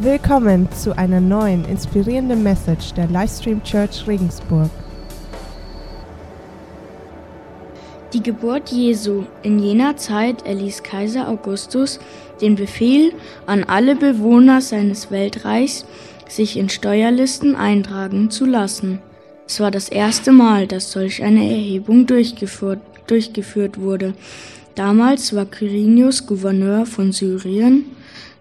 Willkommen zu einer neuen inspirierenden Message der Livestream Church Regensburg. Die Geburt Jesu. In jener Zeit erließ Kaiser Augustus den Befehl an alle Bewohner seines Weltreichs, sich in Steuerlisten eintragen zu lassen. Es war das erste Mal, dass solch eine Erhebung durchgeführt, durchgeführt wurde. Damals war Quirinius Gouverneur von Syrien.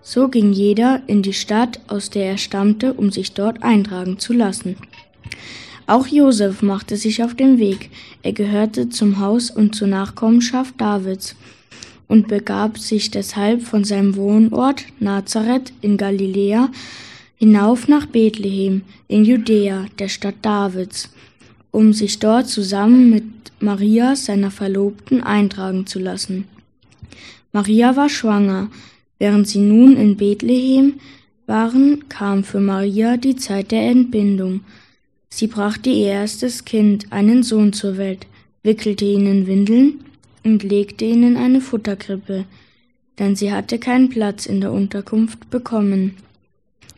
So ging jeder in die Stadt, aus der er stammte, um sich dort eintragen zu lassen. Auch Josef machte sich auf den Weg. Er gehörte zum Haus und zur Nachkommenschaft Davids und begab sich deshalb von seinem Wohnort Nazareth in Galiläa hinauf nach Bethlehem in Judäa, der Stadt Davids, um sich dort zusammen mit Maria, seiner Verlobten, eintragen zu lassen. Maria war schwanger. Während sie nun in Bethlehem waren, kam für Maria die Zeit der Entbindung. Sie brachte ihr erstes Kind, einen Sohn zur Welt, wickelte ihn in Windeln und legte ihn in eine Futterkrippe, denn sie hatte keinen Platz in der Unterkunft bekommen.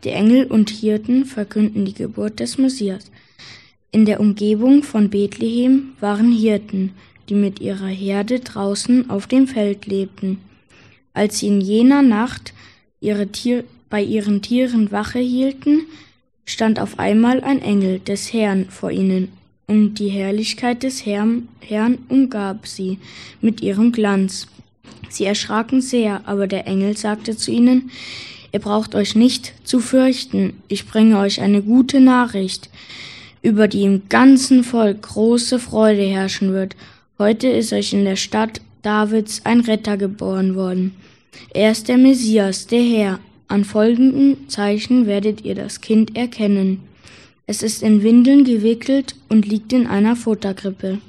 Die Engel und Hirten verkünden die Geburt des Messias. In der Umgebung von Bethlehem waren Hirten, die mit ihrer Herde draußen auf dem Feld lebten. Als sie in jener Nacht ihre Tier, bei ihren Tieren Wache hielten, stand auf einmal ein Engel des Herrn vor ihnen, und die Herrlichkeit des Herrn, Herrn umgab sie mit ihrem Glanz. Sie erschraken sehr, aber der Engel sagte zu ihnen, Ihr braucht euch nicht zu fürchten, ich bringe euch eine gute Nachricht, über die im ganzen Volk große Freude herrschen wird. Heute ist euch in der Stadt Davids ein Retter geboren worden. Er ist der Messias, der Herr. An folgenden Zeichen werdet ihr das Kind erkennen. Es ist in Windeln gewickelt und liegt in einer Futterkrippe.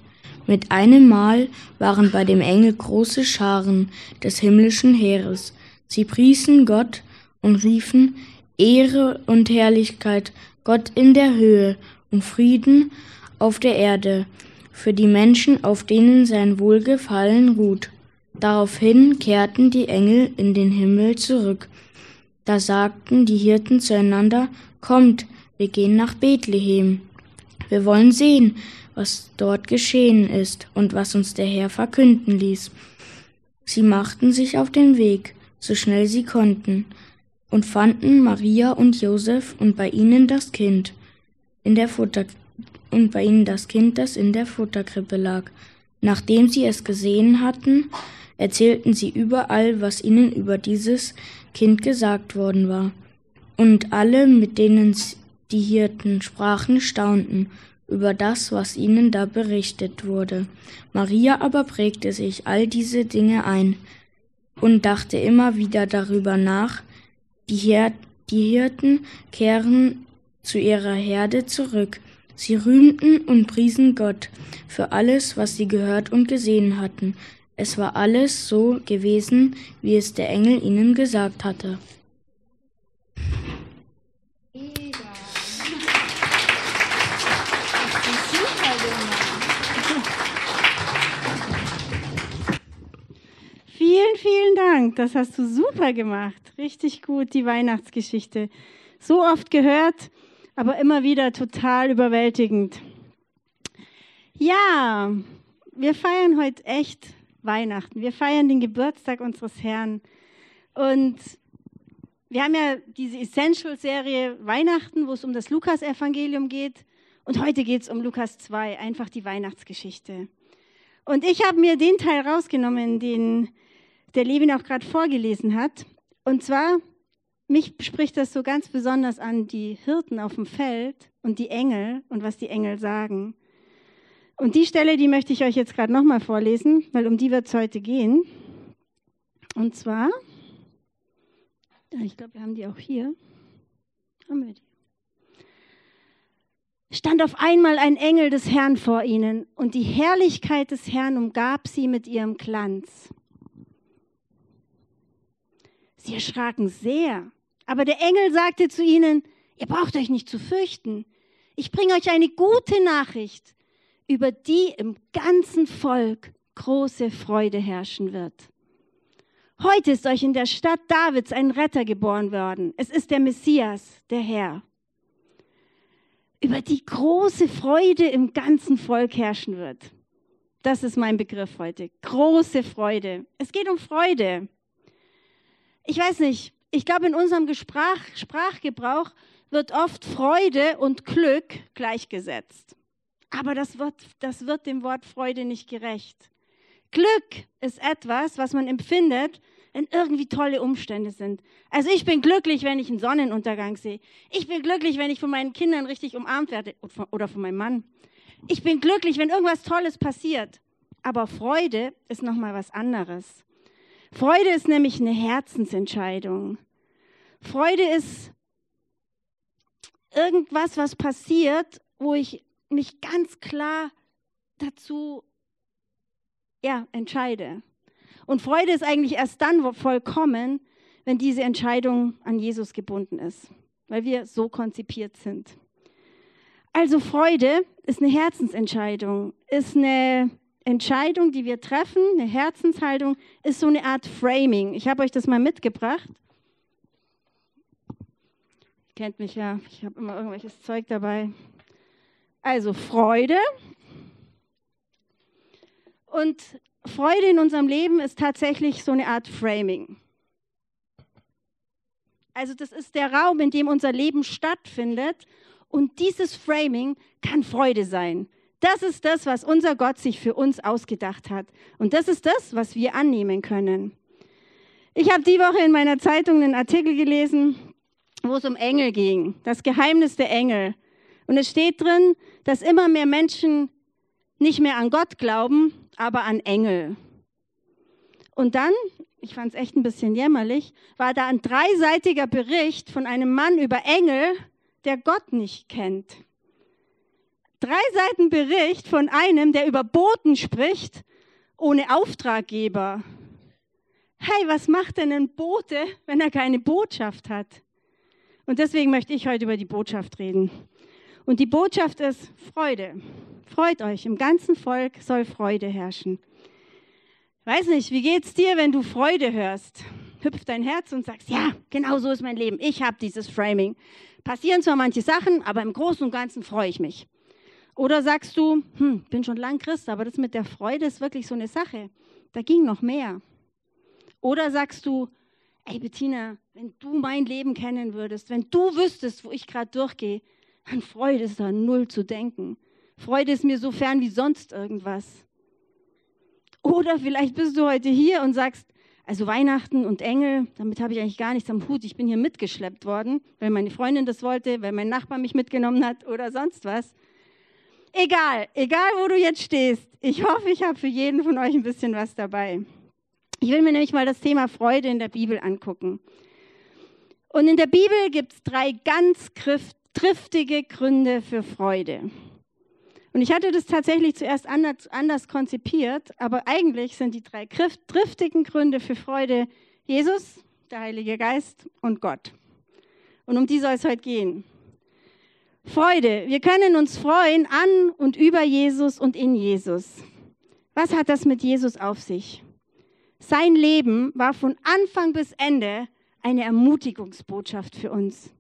Mit einem Mal waren bei dem Engel große Scharen des himmlischen Heeres. Sie priesen Gott und riefen Ehre und Herrlichkeit Gott in der Höhe und Frieden auf der Erde für die Menschen, auf denen sein Wohlgefallen ruht. Daraufhin kehrten die Engel in den Himmel zurück. Da sagten die Hirten zueinander, Kommt, wir gehen nach Bethlehem. Wir wollen sehen, was dort geschehen ist und was uns der Herr verkünden ließ. Sie machten sich auf den Weg, so schnell sie konnten und fanden Maria und Josef und bei ihnen das Kind in der Futter und bei ihnen das Kind, das in der Futterkrippe lag. Nachdem sie es gesehen hatten, erzählten sie überall, was ihnen über dieses Kind gesagt worden war. Und alle, mit denen die Hirten sprachen, staunten über das, was ihnen da berichtet wurde. Maria aber prägte sich all diese Dinge ein und dachte immer wieder darüber nach, die, Her die Hirten kehren zu ihrer Herde zurück. Sie rühmten und priesen Gott für alles, was sie gehört und gesehen hatten. Es war alles so gewesen, wie es der Engel ihnen gesagt hatte. Vielen, vielen Dank. Das hast du super gemacht. Richtig gut, die Weihnachtsgeschichte. So oft gehört, aber immer wieder total überwältigend. Ja, wir feiern heute echt Weihnachten. Wir feiern den Geburtstag unseres Herrn. Und wir haben ja diese Essential-Serie Weihnachten, wo es um das Lukas-Evangelium geht. Und heute geht es um Lukas 2, einfach die Weihnachtsgeschichte. Und ich habe mir den Teil rausgenommen, den der Levin auch gerade vorgelesen hat. Und zwar, mich spricht das so ganz besonders an die Hirten auf dem Feld und die Engel und was die Engel sagen. Und die Stelle, die möchte ich euch jetzt gerade nochmal vorlesen, weil um die wird es heute gehen. Und zwar, ich glaube, wir haben die auch hier. Haben wir die? stand auf einmal ein Engel des Herrn vor ihnen und die Herrlichkeit des Herrn umgab sie mit ihrem Glanz. Sie erschraken sehr. Aber der Engel sagte zu ihnen, ihr braucht euch nicht zu fürchten. Ich bringe euch eine gute Nachricht, über die im ganzen Volk große Freude herrschen wird. Heute ist euch in der Stadt Davids ein Retter geboren worden. Es ist der Messias, der Herr. Über die große Freude im ganzen Volk herrschen wird. Das ist mein Begriff heute. Große Freude. Es geht um Freude. Ich weiß nicht, ich glaube, in unserem Gesprach, Sprachgebrauch wird oft Freude und Glück gleichgesetzt. Aber das wird, das wird dem Wort Freude nicht gerecht. Glück ist etwas, was man empfindet, wenn irgendwie tolle Umstände sind. Also ich bin glücklich, wenn ich einen Sonnenuntergang sehe. Ich bin glücklich, wenn ich von meinen Kindern richtig umarmt werde oder von meinem Mann. Ich bin glücklich, wenn irgendwas Tolles passiert. Aber Freude ist noch mal was anderes. Freude ist nämlich eine Herzensentscheidung. Freude ist irgendwas, was passiert, wo ich mich ganz klar dazu ja, entscheide. Und Freude ist eigentlich erst dann vollkommen, wenn diese Entscheidung an Jesus gebunden ist, weil wir so konzipiert sind. Also Freude ist eine Herzensentscheidung, ist eine Entscheidung, die wir treffen, eine Herzenshaltung, ist so eine Art Framing. Ich habe euch das mal mitgebracht. Ihr kennt mich ja, ich habe immer irgendwelches Zeug dabei. Also Freude. Und Freude in unserem Leben ist tatsächlich so eine Art Framing. Also das ist der Raum, in dem unser Leben stattfindet und dieses Framing kann Freude sein. Das ist das, was unser Gott sich für uns ausgedacht hat. Und das ist das, was wir annehmen können. Ich habe die Woche in meiner Zeitung einen Artikel gelesen, wo es um Engel ging, das Geheimnis der Engel. Und es steht drin, dass immer mehr Menschen nicht mehr an Gott glauben, aber an Engel. Und dann, ich fand es echt ein bisschen jämmerlich, war da ein dreiseitiger Bericht von einem Mann über Engel, der Gott nicht kennt. Drei Seiten Bericht von einem, der über Boten spricht, ohne Auftraggeber. Hey, was macht denn ein Bote, wenn er keine Botschaft hat? Und deswegen möchte ich heute über die Botschaft reden. Und die Botschaft ist Freude. Freut euch, im ganzen Volk soll Freude herrschen. Weiß nicht, wie geht's dir, wenn du Freude hörst? Hüpft dein Herz und sagst, ja, genau so ist mein Leben. Ich habe dieses Framing. Passieren zwar manche Sachen, aber im Großen und Ganzen freue ich mich. Oder sagst du, hm, bin schon lang Christ, aber das mit der Freude ist wirklich so eine Sache. Da ging noch mehr. Oder sagst du, ey Bettina, wenn du mein Leben kennen würdest, wenn du wüsstest, wo ich gerade durchgehe, an Freude ist da null zu denken. Freude ist mir so fern wie sonst irgendwas. Oder vielleicht bist du heute hier und sagst, also Weihnachten und Engel, damit habe ich eigentlich gar nichts am Hut. Ich bin hier mitgeschleppt worden, weil meine Freundin das wollte, weil mein Nachbar mich mitgenommen hat oder sonst was. Egal, egal wo du jetzt stehst. Ich hoffe, ich habe für jeden von euch ein bisschen was dabei. Ich will mir nämlich mal das Thema Freude in der Bibel angucken. Und in der Bibel gibt es drei ganz triftige Gründe für Freude. Und ich hatte das tatsächlich zuerst anders, anders konzipiert, aber eigentlich sind die drei triftigen Gründe für Freude Jesus, der Heilige Geist und Gott. Und um die soll es heute gehen. Freude. Wir können uns freuen an und über Jesus und in Jesus. Was hat das mit Jesus auf sich? Sein Leben war von Anfang bis Ende eine Ermutigungsbotschaft für uns.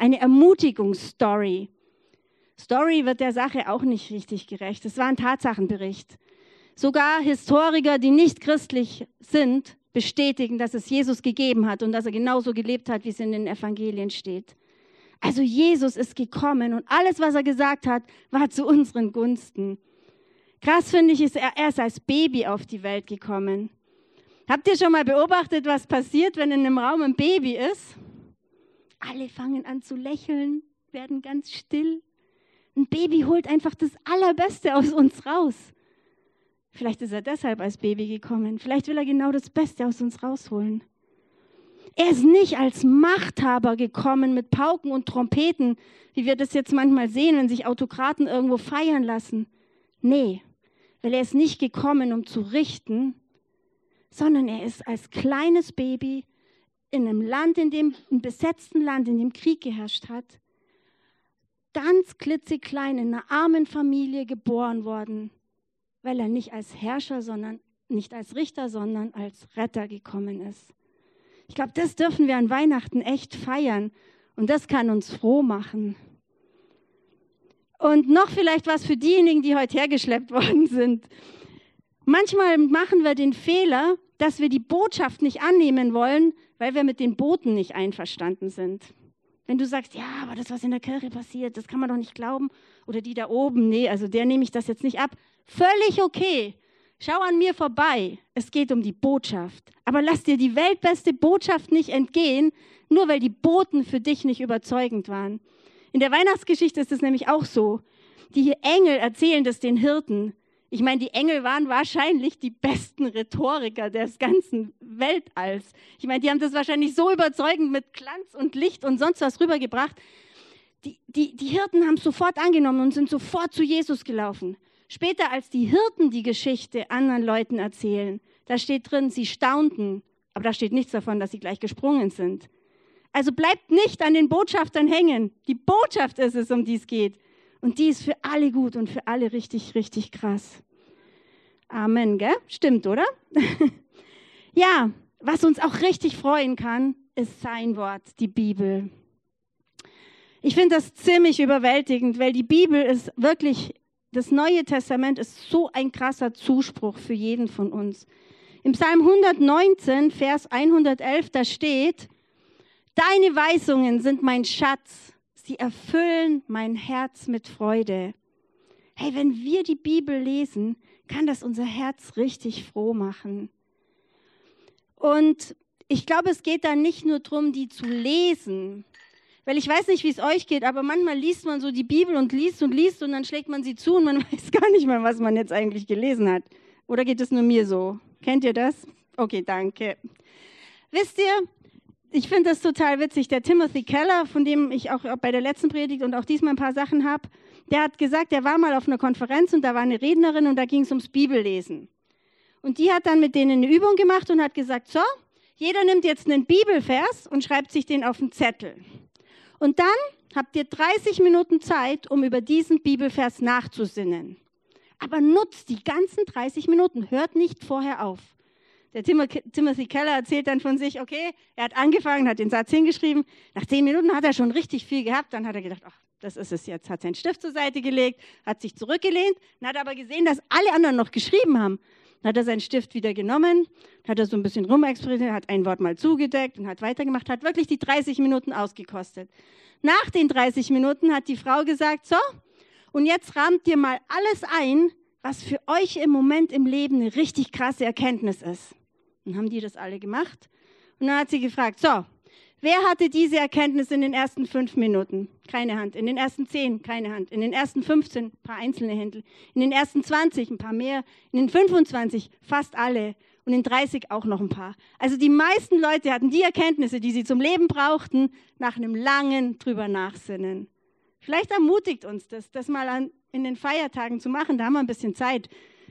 Eine Ermutigungsstory. Story wird der Sache auch nicht richtig gerecht. Es war ein Tatsachenbericht. Sogar Historiker, die nicht christlich sind, bestätigen, dass es Jesus gegeben hat und dass er genauso gelebt hat, wie es in den Evangelien steht. Also Jesus ist gekommen und alles, was er gesagt hat, war zu unseren Gunsten. Krass finde ich, ist er erst als Baby auf die Welt gekommen. Habt ihr schon mal beobachtet, was passiert, wenn in einem Raum ein Baby ist? Alle fangen an zu lächeln, werden ganz still. Ein Baby holt einfach das Allerbeste aus uns raus. Vielleicht ist er deshalb als Baby gekommen. Vielleicht will er genau das Beste aus uns rausholen. Er ist nicht als Machthaber gekommen mit Pauken und Trompeten, wie wir das jetzt manchmal sehen, wenn sich Autokraten irgendwo feiern lassen. Nee, weil er ist nicht gekommen, um zu richten, sondern er ist als kleines Baby in einem Land, in dem, einem besetzten Land, in dem Krieg geherrscht hat, ganz klitzeklein in einer armen Familie geboren worden, weil er nicht als Herrscher, sondern nicht als Richter, sondern als Retter gekommen ist. Ich glaube, das dürfen wir an Weihnachten echt feiern und das kann uns froh machen. Und noch vielleicht was für diejenigen, die heute hergeschleppt worden sind. Manchmal machen wir den Fehler, dass wir die Botschaft nicht annehmen wollen, weil wir mit den Boten nicht einverstanden sind. Wenn du sagst, ja, aber das, was in der Kirche passiert, das kann man doch nicht glauben. Oder die da oben, nee, also der nehme ich das jetzt nicht ab. Völlig okay. Schau an mir vorbei. Es geht um die Botschaft. Aber lass dir die weltbeste Botschaft nicht entgehen, nur weil die Boten für dich nicht überzeugend waren. In der Weihnachtsgeschichte ist es nämlich auch so. Die Engel erzählen das den Hirten. Ich meine, die Engel waren wahrscheinlich die besten Rhetoriker des ganzen Weltalls. Ich meine, die haben das wahrscheinlich so überzeugend mit Glanz und Licht und sonst was rübergebracht. Die, die, die Hirten haben es sofort angenommen und sind sofort zu Jesus gelaufen. Später, als die Hirten die Geschichte anderen Leuten erzählen, da steht drin, sie staunten, aber da steht nichts davon, dass sie gleich gesprungen sind. Also bleibt nicht an den Botschaftern hängen. Die Botschaft ist es, um die es geht. Und die ist für alle gut und für alle richtig, richtig krass. Amen, gell? Stimmt, oder? ja, was uns auch richtig freuen kann, ist sein Wort, die Bibel. Ich finde das ziemlich überwältigend, weil die Bibel ist wirklich, das Neue Testament ist so ein krasser Zuspruch für jeden von uns. Im Psalm 119, Vers 111, da steht, Deine Weisungen sind mein Schatz, Sie erfüllen mein Herz mit Freude. Hey, wenn wir die Bibel lesen, kann das unser Herz richtig froh machen. Und ich glaube, es geht da nicht nur darum, die zu lesen. Weil ich weiß nicht, wie es euch geht, aber manchmal liest man so die Bibel und liest und liest und dann schlägt man sie zu und man weiß gar nicht mehr, was man jetzt eigentlich gelesen hat. Oder geht es nur mir so? Kennt ihr das? Okay, danke. Wisst ihr, ich finde das total witzig. Der Timothy Keller, von dem ich auch bei der letzten Predigt und auch diesmal ein paar Sachen habe, der hat gesagt, er war mal auf einer Konferenz und da war eine Rednerin und da ging es ums Bibellesen. Und die hat dann mit denen eine Übung gemacht und hat gesagt, so, jeder nimmt jetzt einen Bibelvers und schreibt sich den auf den Zettel. Und dann habt ihr 30 Minuten Zeit, um über diesen Bibelvers nachzusinnen. Aber nutzt die ganzen 30 Minuten, hört nicht vorher auf. Der Timothy Keller erzählt dann von sich, okay, er hat angefangen, hat den Satz hingeschrieben. Nach zehn Minuten hat er schon richtig viel gehabt. Dann hat er gedacht, ach, das ist es jetzt. Hat seinen Stift zur Seite gelegt, hat sich zurückgelehnt, hat aber gesehen, dass alle anderen noch geschrieben haben. Dann hat er seinen Stift wieder genommen, hat er so ein bisschen rumexperimentiert, hat ein Wort mal zugedeckt und hat weitergemacht, hat wirklich die 30 Minuten ausgekostet. Nach den 30 Minuten hat die Frau gesagt, so, und jetzt rahmt dir mal alles ein, was für euch im Moment im Leben eine richtig krasse Erkenntnis ist. Dann haben die das alle gemacht. Und dann hat sie gefragt, so, wer hatte diese Erkenntnis in den ersten fünf Minuten? Keine Hand. In den ersten zehn? Keine Hand. In den ersten 15? Ein paar einzelne Hände. In den ersten 20? Ein paar mehr. In den 25? Fast alle. Und in 30 auch noch ein paar. Also die meisten Leute hatten die Erkenntnisse, die sie zum Leben brauchten, nach einem langen drüber nachsinnen. Vielleicht ermutigt uns das, das mal an, in den Feiertagen zu machen. Da haben wir ein bisschen Zeit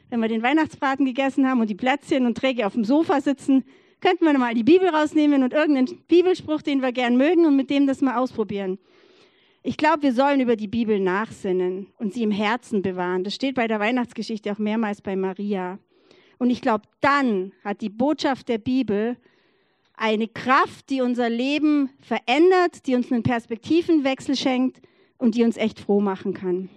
wenn wir den Weihnachtsbraten gegessen haben und die Plätzchen und träge auf dem Sofa sitzen, könnten wir mal die Bibel rausnehmen und irgendeinen Bibelspruch, den wir gern mögen und mit dem das mal ausprobieren. Ich glaube, wir sollen über die Bibel nachsinnen und sie im Herzen bewahren. Das steht bei der Weihnachtsgeschichte auch mehrmals bei Maria. Und ich glaube, dann hat die Botschaft der Bibel eine Kraft, die unser Leben verändert, die uns einen Perspektivenwechsel schenkt und die uns echt froh machen kann.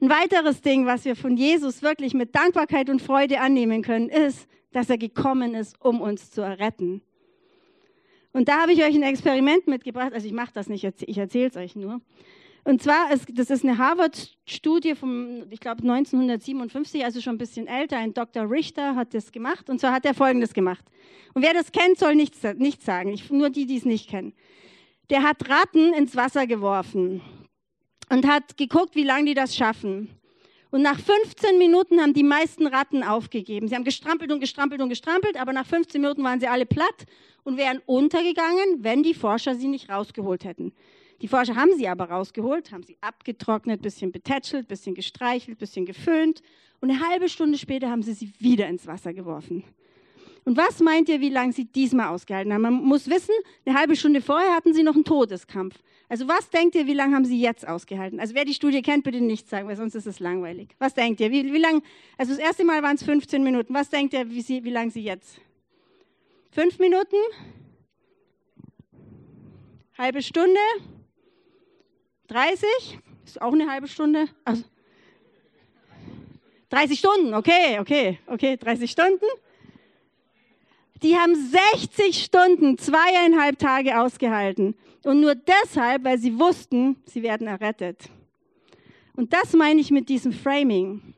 Ein weiteres Ding, was wir von Jesus wirklich mit Dankbarkeit und Freude annehmen können, ist, dass er gekommen ist, um uns zu erretten. Und da habe ich euch ein Experiment mitgebracht. Also ich mache das nicht, ich erzähle es euch nur. Und zwar, ist, das ist eine Harvard-Studie vom, ich glaube, 1957, also schon ein bisschen älter. Ein Dr. Richter hat das gemacht. Und zwar hat er Folgendes gemacht. Und wer das kennt, soll nichts, nichts sagen. Ich, nur die, die es nicht kennen. Der hat Ratten ins Wasser geworfen und hat geguckt, wie lange die das schaffen. Und nach 15 Minuten haben die meisten Ratten aufgegeben. Sie haben gestrampelt und gestrampelt und gestrampelt, aber nach 15 Minuten waren sie alle platt und wären untergegangen, wenn die Forscher sie nicht rausgeholt hätten. Die Forscher haben sie aber rausgeholt, haben sie abgetrocknet, bisschen betätschelt, bisschen gestreichelt, bisschen geföhnt und eine halbe Stunde später haben sie sie wieder ins Wasser geworfen. Und was meint ihr, wie lange sie diesmal ausgehalten haben? Man muss wissen, eine halbe Stunde vorher hatten sie noch einen Todeskampf. Also was denkt ihr, wie lange haben sie jetzt ausgehalten? Also wer die Studie kennt, bitte nicht sagen, weil sonst ist es langweilig. Was denkt ihr? Wie, wie lang? Also das erste Mal waren es 15 Minuten. Was denkt ihr, wie, wie lange sie jetzt? Fünf Minuten? Halbe Stunde? 30? Ist auch eine halbe Stunde? Also 30 Stunden, okay, okay, okay, 30 Stunden. Die haben 60 Stunden, zweieinhalb Tage ausgehalten. Und nur deshalb, weil sie wussten, sie werden errettet. Und das meine ich mit diesem Framing.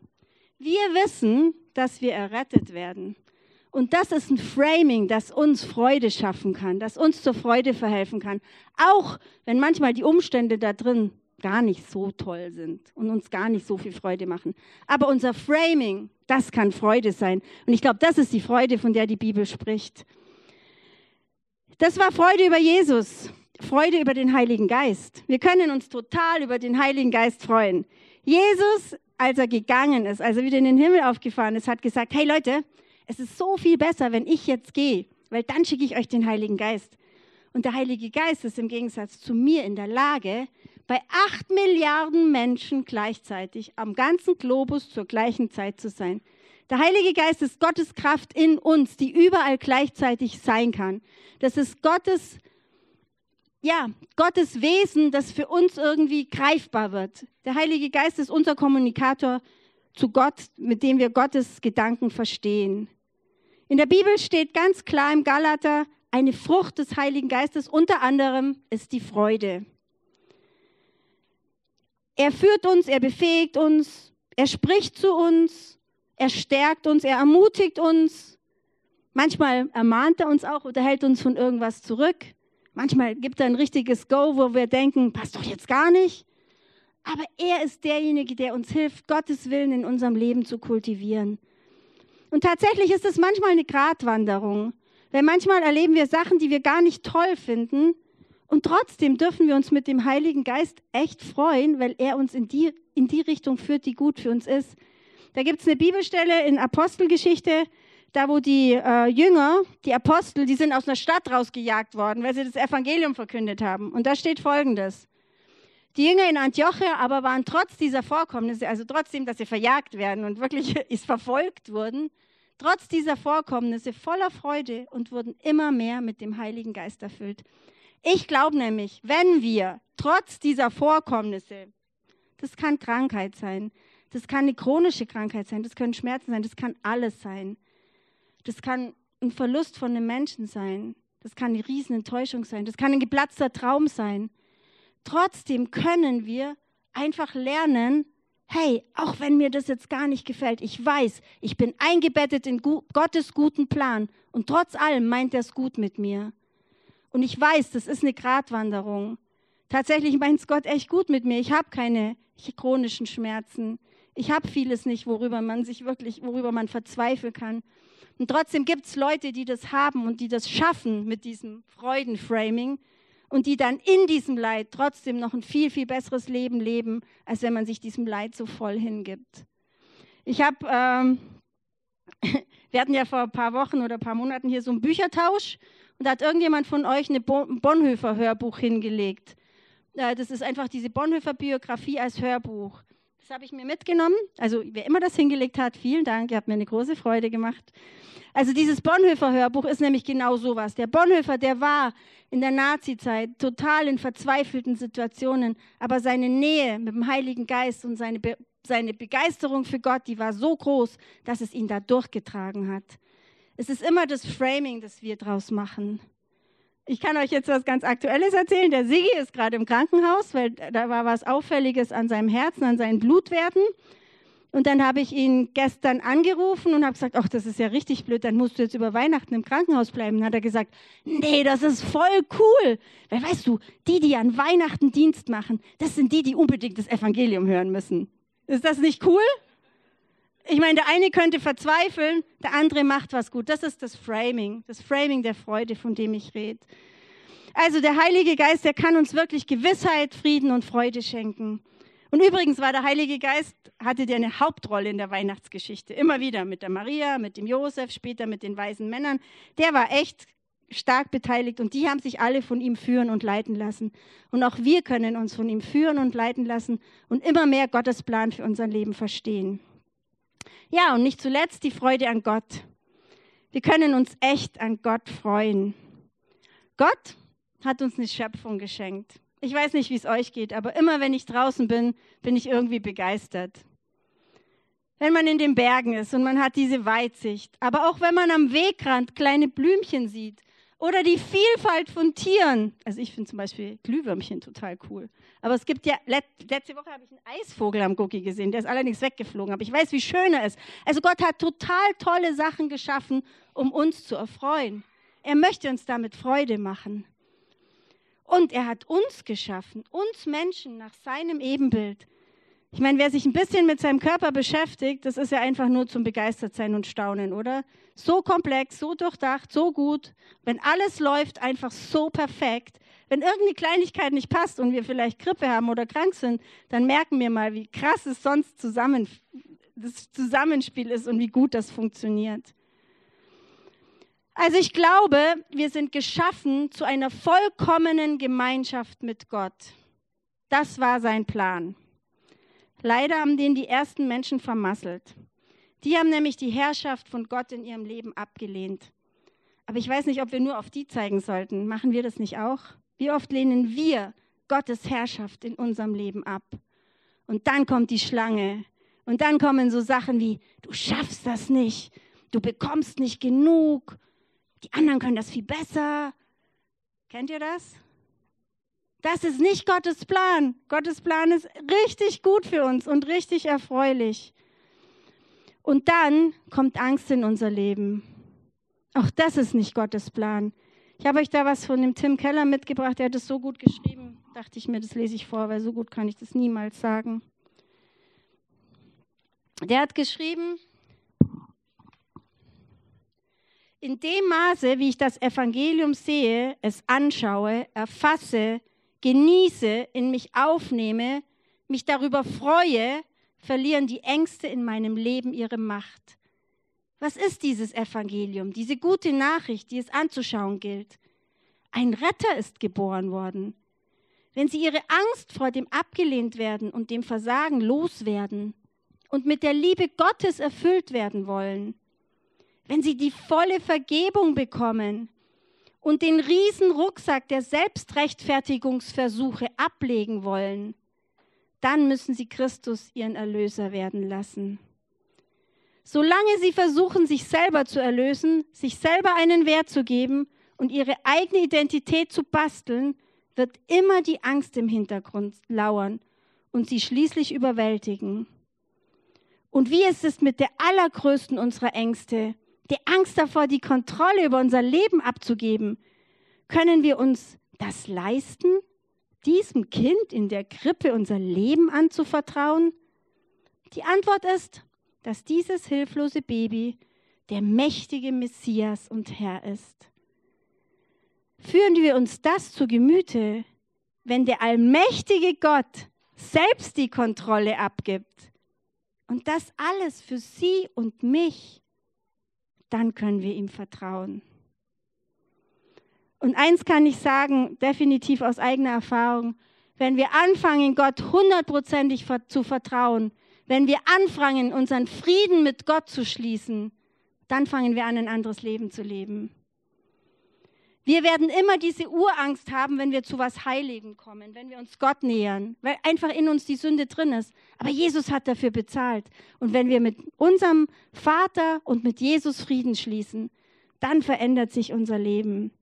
Wir wissen, dass wir errettet werden. Und das ist ein Framing, das uns Freude schaffen kann, das uns zur Freude verhelfen kann. Auch wenn manchmal die Umstände da drin gar nicht so toll sind und uns gar nicht so viel Freude machen. Aber unser Framing, das kann Freude sein. Und ich glaube, das ist die Freude, von der die Bibel spricht. Das war Freude über Jesus, Freude über den Heiligen Geist. Wir können uns total über den Heiligen Geist freuen. Jesus, als er gegangen ist, als er wieder in den Himmel aufgefahren ist, hat gesagt, hey Leute, es ist so viel besser, wenn ich jetzt gehe, weil dann schicke ich euch den Heiligen Geist. Und der Heilige Geist ist im Gegensatz zu mir in der Lage, bei acht Milliarden Menschen gleichzeitig am ganzen Globus zur gleichen Zeit zu sein. Der Heilige Geist ist Gottes Kraft in uns, die überall gleichzeitig sein kann. Das ist Gottes, ja, Gottes Wesen, das für uns irgendwie greifbar wird. Der Heilige Geist ist unser Kommunikator zu Gott, mit dem wir Gottes Gedanken verstehen. In der Bibel steht ganz klar im Galater, eine Frucht des Heiligen Geistes unter anderem ist die Freude. Er führt uns, er befähigt uns, er spricht zu uns, er stärkt uns, er ermutigt uns. Manchmal ermahnt er uns auch oder hält uns von irgendwas zurück. Manchmal gibt er ein richtiges Go, wo wir denken, passt doch jetzt gar nicht. Aber er ist derjenige, der uns hilft, Gottes Willen in unserem Leben zu kultivieren. Und tatsächlich ist es manchmal eine Gratwanderung. Weil manchmal erleben wir Sachen, die wir gar nicht toll finden, und trotzdem dürfen wir uns mit dem Heiligen Geist echt freuen, weil er uns in die, in die Richtung führt, die gut für uns ist. Da gibt es eine Bibelstelle in Apostelgeschichte, da wo die äh, Jünger, die Apostel, die sind aus einer Stadt rausgejagt worden, weil sie das Evangelium verkündet haben. Und da steht Folgendes. Die Jünger in Antiochia aber waren trotz dieser Vorkommnisse, also trotzdem, dass sie verjagt werden und wirklich ist verfolgt wurden, trotz dieser Vorkommnisse voller Freude und wurden immer mehr mit dem Heiligen Geist erfüllt. Ich glaube nämlich, wenn wir trotz dieser Vorkommnisse, das kann Krankheit sein, das kann eine chronische Krankheit sein, das können Schmerzen sein, das kann alles sein. Das kann ein Verlust von einem Menschen sein, das kann eine Riesenenttäuschung sein, das kann ein geplatzter Traum sein. Trotzdem können wir einfach lernen, hey, auch wenn mir das jetzt gar nicht gefällt, ich weiß, ich bin eingebettet in Gottes guten Plan und trotz allem meint er es gut mit mir. Und ich weiß, das ist eine Gratwanderung. Tatsächlich meint es Gott echt gut mit mir. Ich habe keine chronischen Schmerzen. Ich habe vieles nicht, worüber man sich wirklich, worüber man verzweifeln kann. Und trotzdem gibt es Leute, die das haben und die das schaffen mit diesem Freudenframing und die dann in diesem Leid trotzdem noch ein viel, viel besseres Leben leben, als wenn man sich diesem Leid so voll hingibt. Ich habe, ähm, wir hatten ja vor ein paar Wochen oder ein paar Monaten hier so einen Büchertausch und da hat irgendjemand von euch ein Bonhoeffer-Hörbuch hingelegt. Äh, das ist einfach diese Bonhoeffer-Biografie als Hörbuch. Das habe ich mir mitgenommen. Also wer immer das hingelegt hat, vielen Dank, ihr habt mir eine große Freude gemacht. Also dieses Bonhoeffer-Hörbuch ist nämlich genau sowas. Der Bonhoeffer, der war in der Nazizeit total in verzweifelten Situationen, aber seine Nähe mit dem Heiligen Geist und seine, Be seine Begeisterung für Gott, die war so groß, dass es ihn da durchgetragen hat. Es ist immer das Framing, das wir draus machen. Ich kann euch jetzt was ganz Aktuelles erzählen. Der Sigi ist gerade im Krankenhaus, weil da war was Auffälliges an seinem Herzen, an seinen Blutwerten. Und dann habe ich ihn gestern angerufen und habe gesagt, ach, das ist ja richtig blöd, dann musst du jetzt über Weihnachten im Krankenhaus bleiben. Dann hat er gesagt, nee, das ist voll cool. Weil weißt du, die, die an Weihnachten Dienst machen, das sind die, die unbedingt das Evangelium hören müssen. Ist das nicht cool? Ich meine, der eine könnte verzweifeln, der andere macht was gut. Das ist das Framing, das Framing der Freude, von dem ich rede. Also der Heilige Geist, der kann uns wirklich Gewissheit, Frieden und Freude schenken. Und übrigens war der Heilige Geist, hatte der eine Hauptrolle in der Weihnachtsgeschichte. Immer wieder mit der Maria, mit dem Josef, später mit den weisen Männern. Der war echt stark beteiligt und die haben sich alle von ihm führen und leiten lassen. Und auch wir können uns von ihm führen und leiten lassen und immer mehr Gottes Plan für unser Leben verstehen. Ja, und nicht zuletzt die Freude an Gott. Wir können uns echt an Gott freuen. Gott hat uns eine Schöpfung geschenkt. Ich weiß nicht, wie es euch geht, aber immer wenn ich draußen bin, bin ich irgendwie begeistert. Wenn man in den Bergen ist und man hat diese Weitsicht, aber auch wenn man am Wegrand kleine Blümchen sieht oder die Vielfalt von Tieren. Also ich finde zum Beispiel Glühwürmchen total cool. Aber es gibt ja, letzte Woche habe ich einen Eisvogel am Gucki gesehen, der ist allerdings weggeflogen, aber ich weiß, wie schön er ist. Also Gott hat total tolle Sachen geschaffen, um uns zu erfreuen. Er möchte uns damit Freude machen. Und er hat uns geschaffen, uns Menschen nach seinem Ebenbild. Ich meine, wer sich ein bisschen mit seinem Körper beschäftigt, das ist ja einfach nur zum Begeistertsein und Staunen, oder? So komplex, so durchdacht, so gut. Wenn alles läuft, einfach so perfekt. Wenn irgendeine Kleinigkeit nicht passt und wir vielleicht Grippe haben oder krank sind, dann merken wir mal, wie krass es sonst zusammen, das Zusammenspiel ist und wie gut das funktioniert. Also ich glaube, wir sind geschaffen zu einer vollkommenen Gemeinschaft mit Gott. Das war sein Plan. Leider haben den die ersten Menschen vermasselt. Die haben nämlich die Herrschaft von Gott in ihrem Leben abgelehnt. Aber ich weiß nicht, ob wir nur auf die zeigen sollten. Machen wir das nicht auch? Wie oft lehnen wir Gottes Herrschaft in unserem Leben ab? Und dann kommt die Schlange. Und dann kommen so Sachen wie, du schaffst das nicht, du bekommst nicht genug, die anderen können das viel besser. Kennt ihr das? Das ist nicht Gottes Plan. Gottes Plan ist richtig gut für uns und richtig erfreulich. Und dann kommt Angst in unser Leben. Auch das ist nicht Gottes Plan. Ich habe euch da was von dem Tim Keller mitgebracht, der hat es so gut geschrieben. Dachte ich mir, das lese ich vor, weil so gut kann ich das niemals sagen. Der hat geschrieben, in dem Maße, wie ich das Evangelium sehe, es anschaue, erfasse, genieße, in mich aufnehme, mich darüber freue, verlieren die Ängste in meinem Leben ihre Macht. Was ist dieses Evangelium, diese gute Nachricht, die es anzuschauen gilt? Ein Retter ist geboren worden. Wenn Sie Ihre Angst vor dem abgelehnt werden und dem Versagen loswerden und mit der Liebe Gottes erfüllt werden wollen, wenn Sie die volle Vergebung bekommen und den riesen Rucksack der Selbstrechtfertigungsversuche ablegen wollen, dann müssen sie Christus ihren Erlöser werden lassen. Solange sie versuchen, sich selber zu erlösen, sich selber einen Wert zu geben und ihre eigene Identität zu basteln, wird immer die Angst im Hintergrund lauern und sie schließlich überwältigen. Und wie ist es mit der allergrößten unserer Ängste, die Angst davor, die Kontrolle über unser Leben abzugeben, können wir uns das leisten, diesem Kind in der Krippe unser Leben anzuvertrauen? Die Antwort ist, dass dieses hilflose Baby der mächtige Messias und Herr ist. Führen wir uns das zu Gemüte, wenn der allmächtige Gott selbst die Kontrolle abgibt und das alles für Sie und mich dann können wir ihm vertrauen. Und eins kann ich sagen, definitiv aus eigener Erfahrung, wenn wir anfangen, Gott hundertprozentig zu vertrauen, wenn wir anfangen, unseren Frieden mit Gott zu schließen, dann fangen wir an, ein anderes Leben zu leben. Wir werden immer diese Urangst haben, wenn wir zu was Heiligen kommen, wenn wir uns Gott nähern, weil einfach in uns die Sünde drin ist. Aber Jesus hat dafür bezahlt. Und wenn wir mit unserem Vater und mit Jesus Frieden schließen, dann verändert sich unser Leben.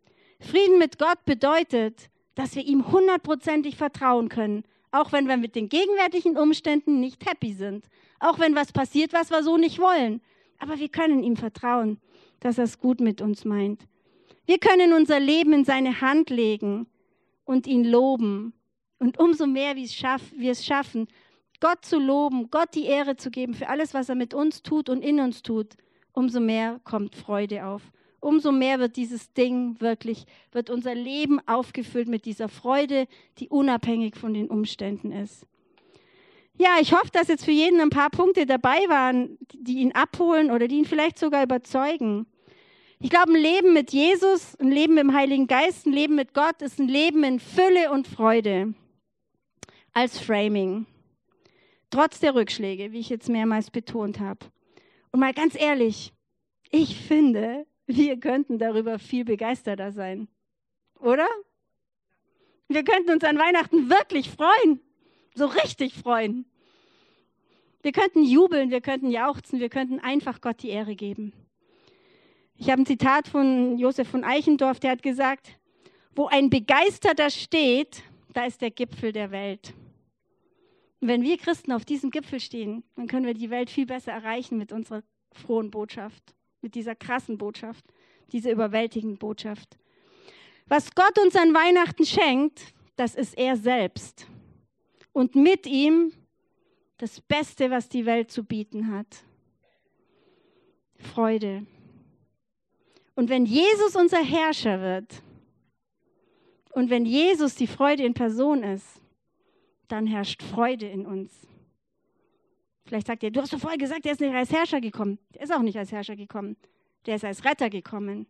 Frieden mit Gott bedeutet, dass wir ihm hundertprozentig vertrauen können, auch wenn wir mit den gegenwärtigen Umständen nicht happy sind, auch wenn was passiert, was wir so nicht wollen. Aber wir können ihm vertrauen, dass er es gut mit uns meint. Wir können unser Leben in seine Hand legen und ihn loben. Und umso mehr wir es schaffen, Gott zu loben, Gott die Ehre zu geben für alles, was er mit uns tut und in uns tut, umso mehr kommt Freude auf. Umso mehr wird dieses Ding wirklich, wird unser Leben aufgefüllt mit dieser Freude, die unabhängig von den Umständen ist. Ja, ich hoffe, dass jetzt für jeden ein paar Punkte dabei waren, die ihn abholen oder die ihn vielleicht sogar überzeugen. Ich glaube, ein Leben mit Jesus, ein Leben im Heiligen Geist, ein Leben mit Gott ist ein Leben in Fülle und Freude als Framing. Trotz der Rückschläge, wie ich jetzt mehrmals betont habe. Und mal ganz ehrlich, ich finde, wir könnten darüber viel begeisterter sein, oder? Wir könnten uns an Weihnachten wirklich freuen, so richtig freuen. Wir könnten jubeln, wir könnten jauchzen, wir könnten einfach Gott die Ehre geben. Ich habe ein Zitat von Josef von Eichendorff, der hat gesagt, wo ein Begeisterter steht, da ist der Gipfel der Welt. Und wenn wir Christen auf diesem Gipfel stehen, dann können wir die Welt viel besser erreichen mit unserer frohen Botschaft, mit dieser krassen Botschaft, dieser überwältigenden Botschaft. Was Gott uns an Weihnachten schenkt, das ist er selbst. Und mit ihm das Beste, was die Welt zu bieten hat. Freude. Und wenn Jesus unser Herrscher wird und wenn Jesus die Freude in Person ist, dann herrscht Freude in uns. Vielleicht sagt ihr, du hast doch vorher gesagt, der ist nicht als Herrscher gekommen. Der ist auch nicht als Herrscher gekommen. Der ist als Retter gekommen.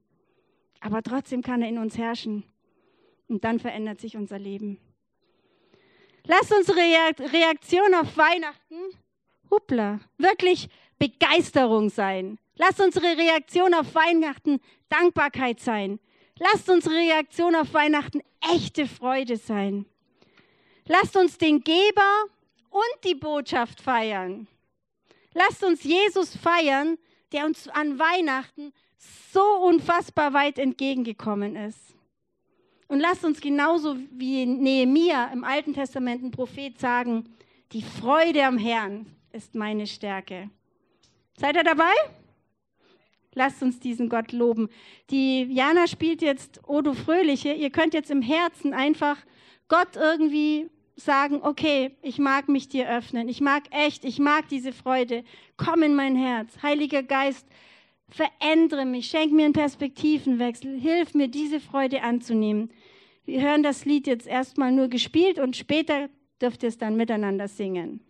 Aber trotzdem kann er in uns herrschen. Und dann verändert sich unser Leben. Lasst unsere Reaktion auf Weihnachten, hoppla, wirklich Begeisterung sein. Lasst unsere Reaktion auf Weihnachten Dankbarkeit sein. Lasst unsere Reaktion auf Weihnachten echte Freude sein. Lasst uns den Geber und die Botschaft feiern. Lasst uns Jesus feiern, der uns an Weihnachten so unfassbar weit entgegengekommen ist. Und lasst uns genauso wie Nehemia im Alten Testament ein Prophet sagen, die Freude am Herrn ist meine Stärke. Seid ihr dabei? Lasst uns diesen Gott loben. Die Jana spielt jetzt O du Fröhliche. Ihr könnt jetzt im Herzen einfach Gott irgendwie sagen, okay, ich mag mich dir öffnen. Ich mag echt, ich mag diese Freude. Komm in mein Herz. Heiliger Geist, verändere mich, schenk mir einen Perspektivenwechsel, hilf mir, diese Freude anzunehmen. Wir hören das Lied jetzt erstmal nur gespielt und später dürft ihr es dann miteinander singen.